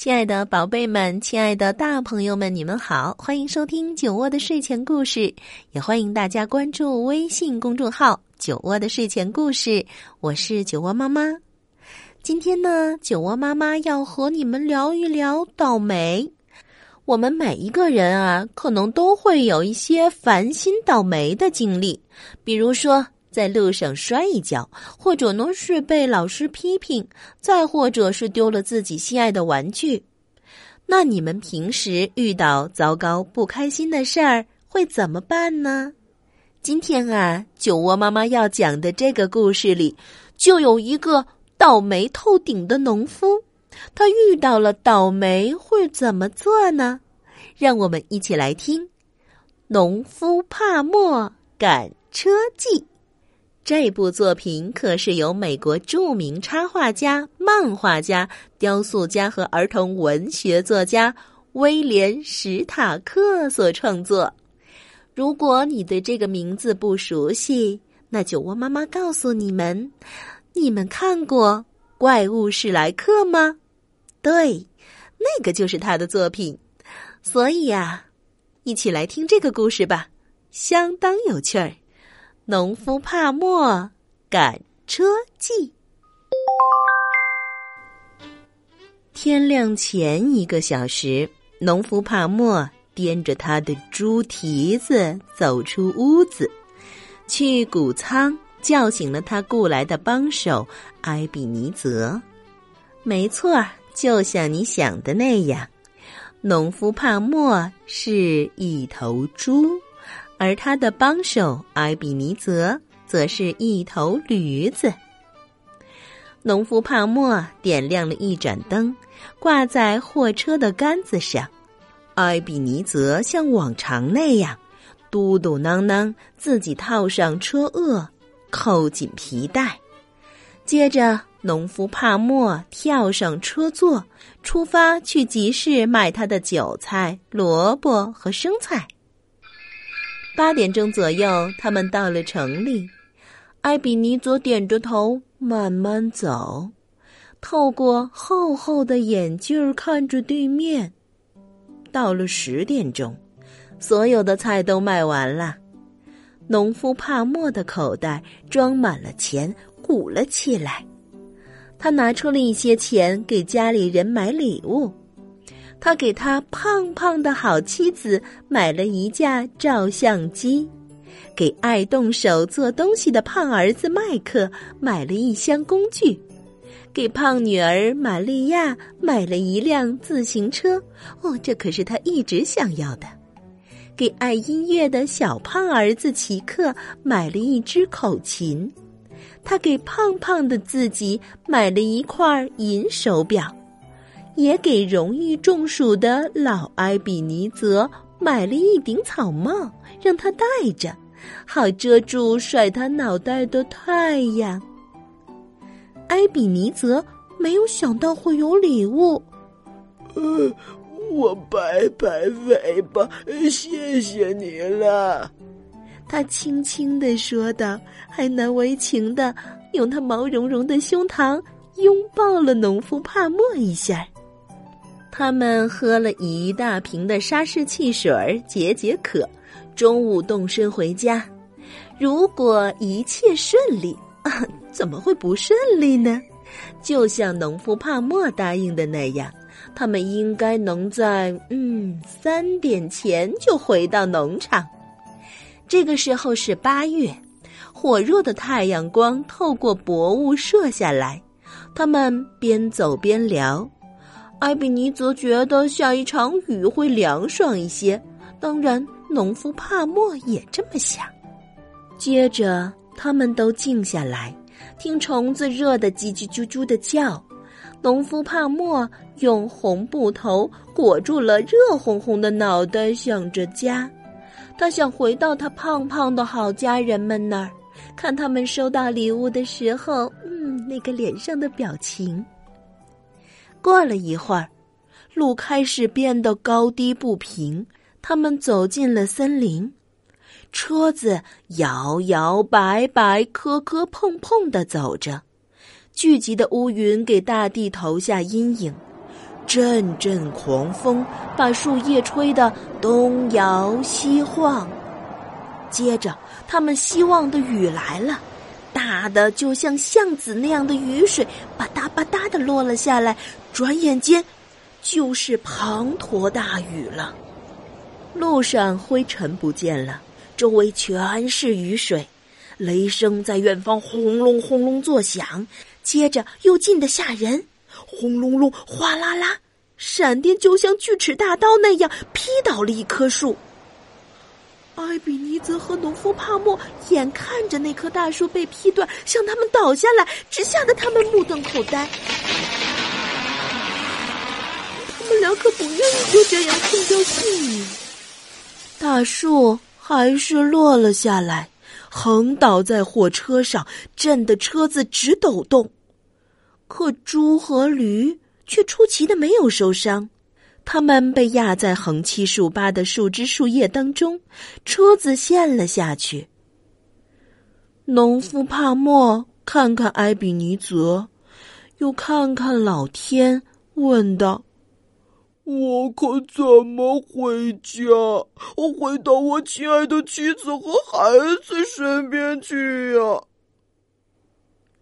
亲爱的宝贝们，亲爱的大朋友们，你们好，欢迎收听酒窝的睡前故事，也欢迎大家关注微信公众号“酒窝的睡前故事”。我是酒窝妈妈。今天呢，酒窝妈妈要和你们聊一聊倒霉。我们每一个人啊，可能都会有一些烦心倒霉的经历，比如说。在路上摔一跤，或者呢是被老师批评，再或者是丢了自己心爱的玩具。那你们平时遇到糟糕不开心的事儿会怎么办呢？今天啊，酒窝妈妈要讲的这个故事里，就有一个倒霉透顶的农夫，他遇到了倒霉会怎么做呢？让我们一起来听《农夫帕默赶车记》。这部作品可是由美国著名插画家、漫画家、雕塑家和儿童文学作家威廉·史塔克所创作。如果你对这个名字不熟悉，那酒窝妈妈告诉你们：你们看过《怪物史莱克》吗？对，那个就是他的作品。所以呀，一起来听这个故事吧，相当有趣儿。农夫帕默赶车记。天亮前一个小时，农夫帕默掂着他的猪蹄子走出屋子，去谷仓叫醒了他雇来的帮手埃比尼泽。没错，就像你想的那样，农夫帕默是一头猪。而他的帮手埃比尼泽则是一头驴子。农夫帕默点亮了一盏灯，挂在货车的杆子上。埃比尼泽像往常那样，嘟嘟囔囔，自己套上车轭，扣紧皮带。接着，农夫帕默跳上车座，出发去集市买他的韭菜、萝卜和生菜。八点钟左右，他们到了城里。艾比尼佐点着头，慢慢走，透过厚厚的眼镜看着地面。到了十点钟，所有的菜都卖完了。农夫帕默的口袋装满了钱，鼓了起来。他拿出了一些钱给家里人买礼物。他给他胖胖的好妻子买了一架照相机，给爱动手做东西的胖儿子麦克买了一箱工具，给胖女儿玛利亚买了一辆自行车。哦，这可是他一直想要的。给爱音乐的小胖儿子奇克买了一支口琴，他给胖胖的自己买了一块银手表。也给容易中暑的老埃比尼泽买了一顶草帽，让他戴着，好遮住甩他脑袋的太阳。埃比尼泽没有想到会有礼物，呃，我摆摆尾巴，谢谢你了。他轻轻的说道，还难为情的用他毛茸茸的胸膛拥抱了农夫帕默一下。他们喝了一大瓶的沙士汽水解解渴，中午动身回家。如果一切顺利，啊，怎么会不顺利呢？就像农夫帕默答应的那样，他们应该能在嗯三点前就回到农场。这个时候是八月，火热的太阳光透过薄雾射下来，他们边走边聊。艾比尼则觉得下一场雨会凉爽一些，当然，农夫帕默也这么想。接着，他们都静下来，听虫子热得叽叽啾啾的叫。农夫帕默用红布头裹住了热烘烘的脑袋，想着家。他想回到他胖胖的好家人们那儿，看他们收到礼物的时候，嗯，那个脸上的表情。过了一会儿，路开始变得高低不平，他们走进了森林。车子摇摇摆摆、磕磕碰碰的走着，聚集的乌云给大地投下阴影，阵阵狂风把树叶吹得东摇西晃。接着，他们希望的雨来了，大的就像橡子那样的雨水，吧嗒吧嗒的落了下来。转眼间，就是滂沱大雨了。路上灰尘不见了。周围全是雨水，雷声在远方轰隆轰隆作响，接着又近得吓人，轰隆隆，哗啦啦，闪电就像锯齿大刀那样劈倒了一棵树。艾比尼泽和农夫帕默眼看着那棵大树被劈断，向他们倒下来，只吓得他们目瞪口呆。他们俩可不愿意就这样空掉性命。大树。还是落了下来，横倒在火车上，震得车子直抖动。可猪和驴却出奇的没有受伤，它们被压在横七竖八的树枝树叶当中，车子陷了下去。农夫帕默看看埃比尼泽，又看看老天，问道。我可怎么回家？我回到我亲爱的妻子和孩子身边去呀！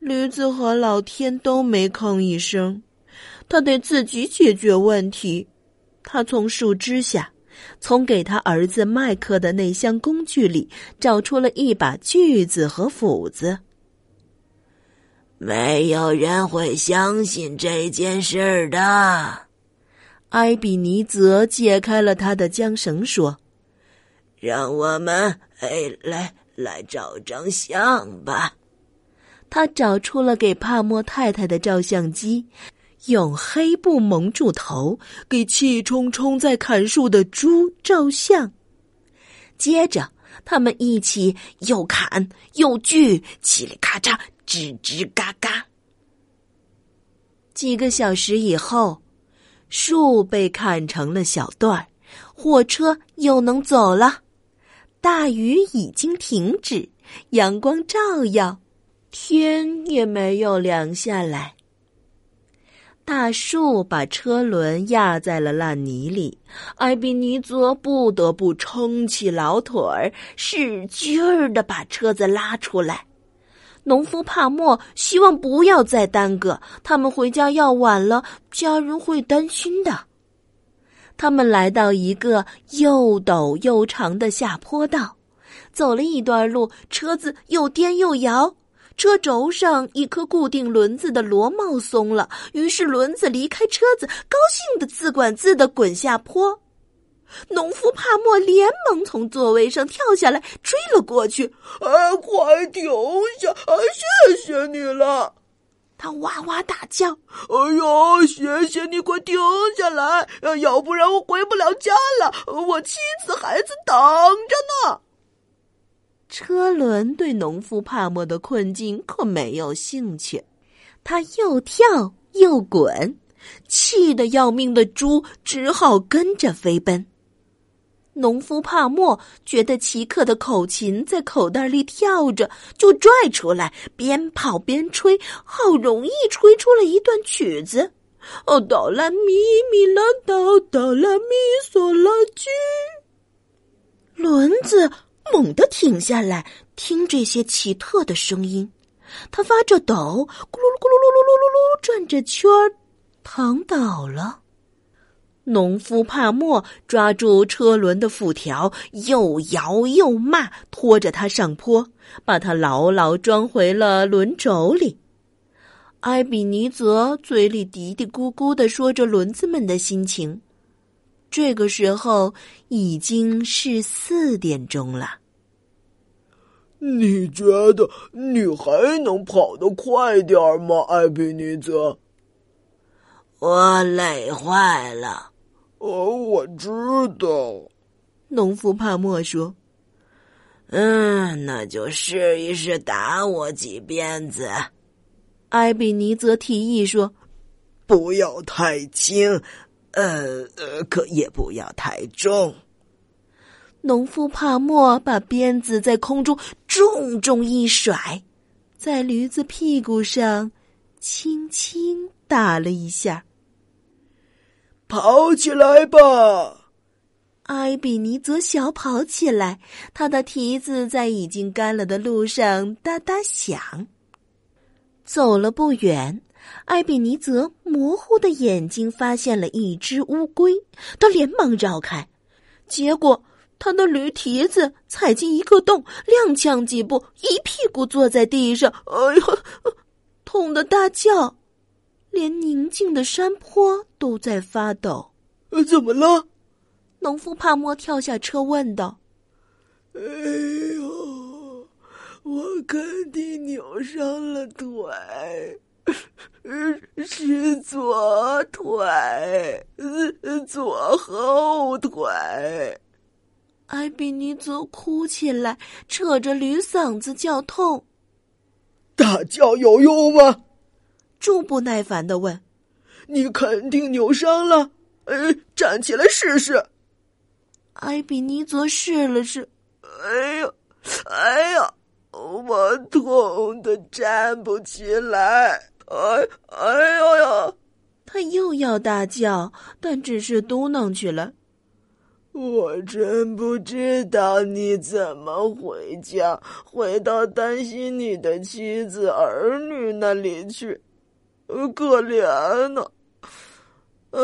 驴子和老天都没吭一声，他得自己解决问题。他从树枝下，从给他儿子麦克的那箱工具里找出了一把锯子和斧子。没有人会相信这件事的。埃比尼泽解开了他的缰绳，说：“让我们哎来来照张相吧。”他找出了给帕默太太的照相机，用黑布蒙住头，给气冲冲在砍树的猪照相。接着，他们一起又砍又锯，嘁里咔嚓，吱吱嘎嘎。几个小时以后。树被砍成了小段儿，火车又能走了。大雨已经停止，阳光照耀，天也没有凉下来。大树把车轮压在了烂泥里，艾比尼泽不得不撑起老腿儿，使劲儿的把车子拉出来。农夫帕默希望不要再耽搁，他们回家要晚了，家人会担心的。他们来到一个又陡又长的下坡道，走了一段路，车子又颠又摇，车轴上一颗固定轮子的螺帽松了，于是轮子离开车子，高兴的自管自的滚下坡。农夫帕莫连忙从座位上跳下来，追了过去。“啊，快停下！啊，谢谢你了！”他哇哇大叫。“哎呦，谢谢你！快停下来，要不然我回不了家了。我妻子孩子等着呢。”车轮对农夫帕默的困境可没有兴趣，他又跳又滚，气得要命的猪只好跟着飞奔。农夫帕默觉得奇克的口琴在口袋里跳着，就拽出来，边跑边吹，好容易吹出了一段曲子：哦，哆来咪咪啦哆，哆来咪嗦啦居。轮子猛地停下来，听这些奇特的声音，他发着抖，咕噜噜咕噜噜噜噜噜噜转着圈儿，躺倒了。农夫帕默抓住车轮的辐条，又摇又骂，拖着它上坡，把它牢牢装回了轮轴里。埃比尼泽嘴里嘀嘀咕咕的说着轮子们的心情。这个时候已经是四点钟了。你觉得你还能跑得快点吗，艾比尼泽？我累坏了。哦，我知道。农夫帕莫说：“嗯，那就试一试打我几鞭子。”艾比尼泽提议说：“不要太轻，呃呃，可也不要太重。”农夫帕莫把鞭子在空中重重一甩，在驴子屁股上轻轻打了一下。跑起来吧！埃比尼泽小跑起来，他的蹄子在已经干了的路上哒哒响。走了不远，埃比尼泽模糊的眼睛发现了一只乌龟，他连忙绕开，结果他的驴蹄子踩进一个洞，踉跄几步，一屁股坐在地上，哎呀，痛得大叫，连宁静的山坡都在发抖。怎么了？农夫帕莫跳下车问道：“哎呦，我肯定扭伤了腿，是左腿，左后腿。”艾比尼泽哭起来，扯着驴嗓子叫痛。大叫有用吗？猪不耐烦的问：“你肯定扭伤了，呃，站起来试试。”艾比尼泽试了试，哎呀，哎呀，我痛的站不起来！哎，哎呦呀！他又要大叫，但只是嘟囔起来：“我真不知道你怎么回家，回到担心你的妻子儿女那里去，可怜呢。”哎，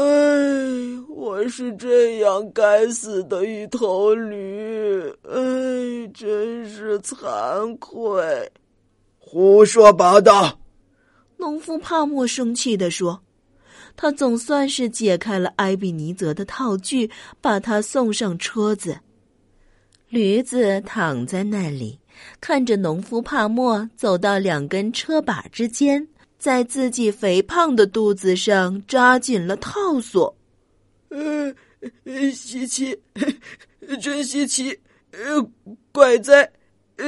我是这样该死的一头驴！哎，真是惭愧！胡说八道！农夫帕默生气地说：“他总算是解开了埃比尼泽的套具，把他送上车子。驴子躺在那里，看着农夫帕默走到两根车把之间。”在自己肥胖的肚子上扎紧了套索，呃，稀奇，真稀奇，呃，怪哉，呃，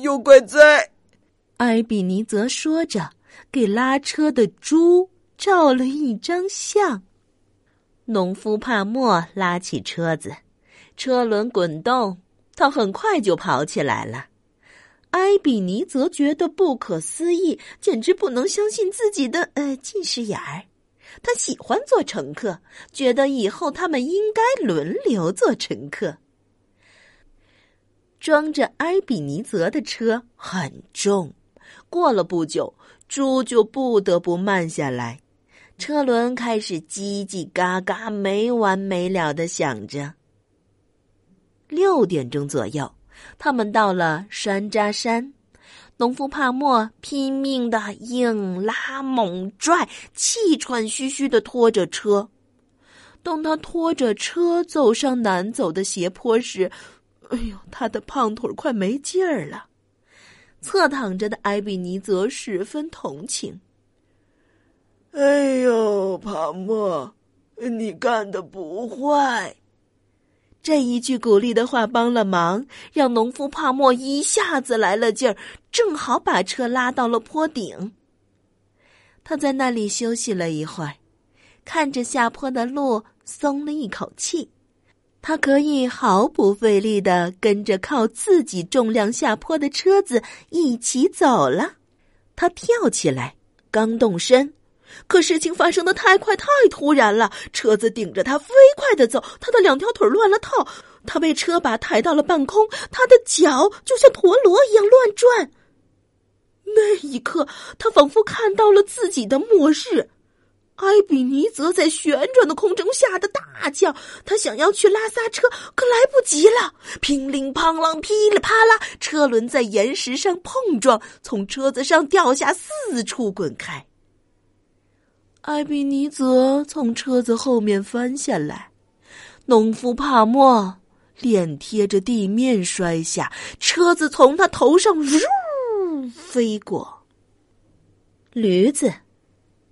又怪哉。埃比尼泽说着，给拉车的猪照了一张相。农夫帕默拉起车子，车轮滚动，他很快就跑起来了。埃比尼则觉得不可思议，简直不能相信自己的呃近视眼儿。他喜欢做乘客，觉得以后他们应该轮流做乘客。装着埃比尼泽的车很重，过了不久，猪就不得不慢下来，车轮开始叽叽嘎嘎没完没了的响着。六点钟左右。他们到了山楂山，农夫帕莫拼命的硬拉猛拽，气喘吁吁的拖着车。当他拖着车走上难走的斜坡时，哎呦，他的胖腿快没劲儿了。侧躺着的埃比尼则十分同情。哎呦，帕莫，你干的不坏。这一句鼓励的话帮了忙，让农夫帕莫一下子来了劲儿，正好把车拉到了坡顶。他在那里休息了一会儿，看着下坡的路，松了一口气。他可以毫不费力的跟着靠自己重量下坡的车子一起走了。他跳起来，刚动身。可事情发生的太快太突然了，车子顶着他飞快的走，他的两条腿乱了套，他被车把抬到了半空，他的脚就像陀螺一样乱转。那一刻，他仿佛看到了自己的末日。埃比尼则在旋转的空中吓得大叫，他想要去拉刹车，可来不及了，乒铃乓啷，噼里啪啦，车轮在岩石上碰撞，从车子上掉下，四处滚开。艾比尼泽从车子后面翻下来，农夫帕默脸贴着地面摔下，车子从他头上呜飞过。驴子、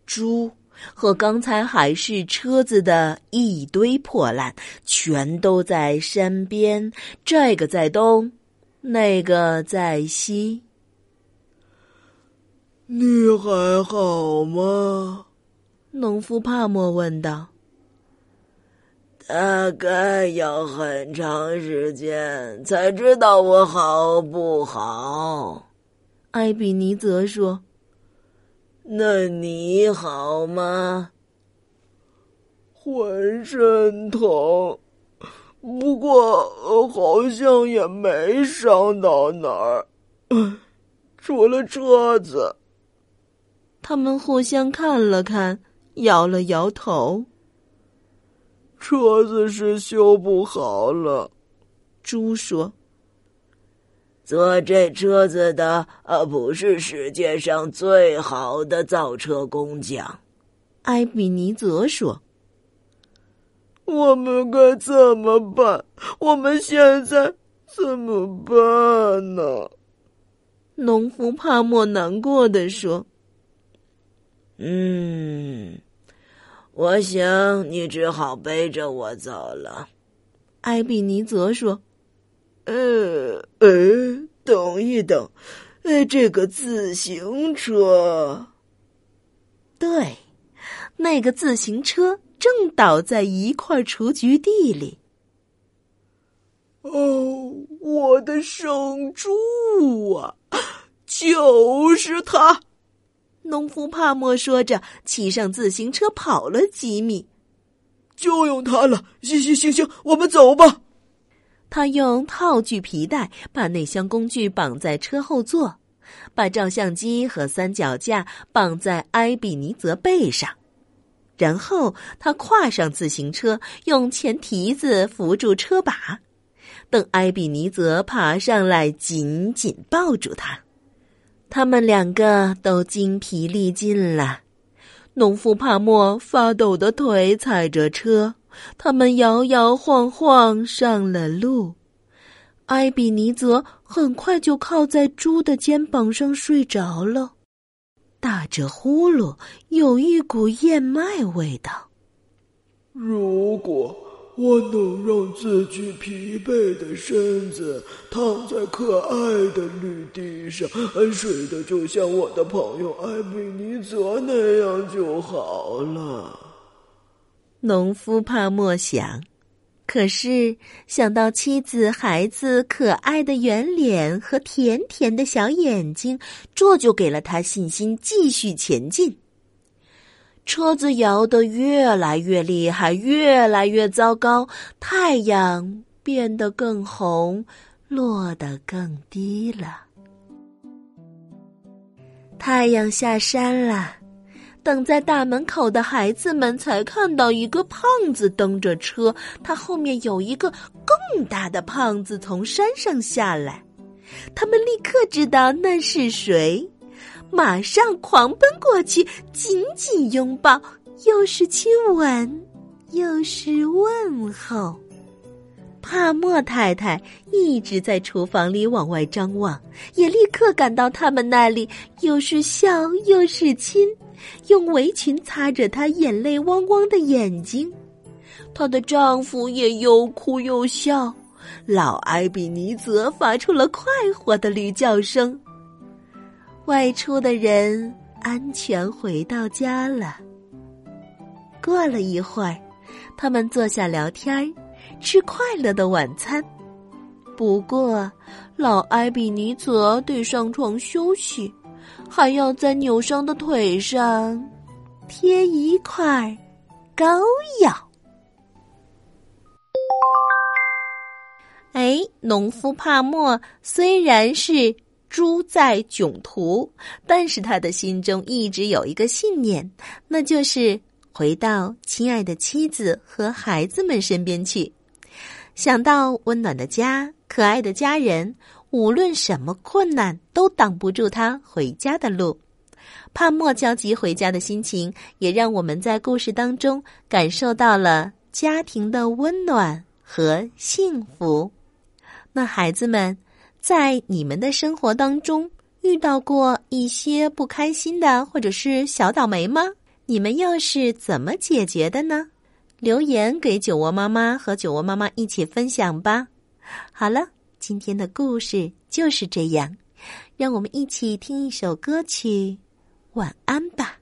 猪和刚才还是车子的一堆破烂，全都在山边。这个在东，那个在西。你还好吗？农夫帕默问道。大概要很长时间才知道我好不好。艾比尼泽说：“那你好吗？”浑身疼，不过好像也没伤到哪儿，除了车子。他们互相看了看，摇了摇头。车子是修不好了，猪说：“坐这车子的，呃，不是世界上最好的造车工匠。”埃比尼泽说：“我们该怎么办？我们现在怎么办呢？”农夫帕默难过的说：“嗯。”我想你只好背着我走了，埃比尼泽说：“呃呃，等一等，呃，这个自行车，对，那个自行车正倒在一块雏菊地里。哦，我的圣猪啊，就是它！”农夫帕默说着，骑上自行车跑了几米。就用它了，行行行行，我们走吧。他用套具皮带把那箱工具绑在车后座，把照相机和三脚架绑在埃比尼泽背上，然后他跨上自行车，用前蹄子扶住车把，等埃比尼泽爬上来，紧紧抱住他。他们两个都精疲力尽了，农夫帕莫发抖的腿踩着车，他们摇摇晃晃上了路。埃比尼泽很快就靠在猪的肩膀上睡着了，打着呼噜，有一股燕麦味道。如果。我能让自己疲惫的身子躺在可爱的绿地上，睡得就像我的朋友艾比尼泽那样就好了。农夫怕莫想，可是想到妻子、孩子可爱的圆脸和甜甜的小眼睛，这就给了他信心，继续前进。车子摇得越来越厉害，越来越糟糕。太阳变得更红，落得更低了。太阳下山了，等在大门口的孩子们才看到一个胖子蹬着车，他后面有一个更大的胖子从山上下来。他们立刻知道那是谁。马上狂奔过去，紧紧拥抱，又是亲吻，又是问候。帕莫太太一直在厨房里往外张望，也立刻赶到他们那里，又是笑又是亲，用围裙擦着她眼泪汪汪的眼睛。她的丈夫也又哭又笑，老埃比尼泽发出了快活的驴叫声。外出的人安全回到家了。过了一会儿，他们坐下聊天吃快乐的晚餐。不过，老埃比尼泽得上床休息，还要在扭伤的腿上贴一块膏药。哎，农夫帕默虽然是。猪在囧途，但是他的心中一直有一个信念，那就是回到亲爱的妻子和孩子们身边去。想到温暖的家、可爱的家人，无论什么困难都挡不住他回家的路。帕莫焦急回家的心情，也让我们在故事当中感受到了家庭的温暖和幸福。那孩子们。在你们的生活当中遇到过一些不开心的或者是小倒霉吗？你们又是怎么解决的呢？留言给酒窝妈妈和酒窝妈妈一起分享吧。好了，今天的故事就是这样，让我们一起听一首歌曲，晚安吧。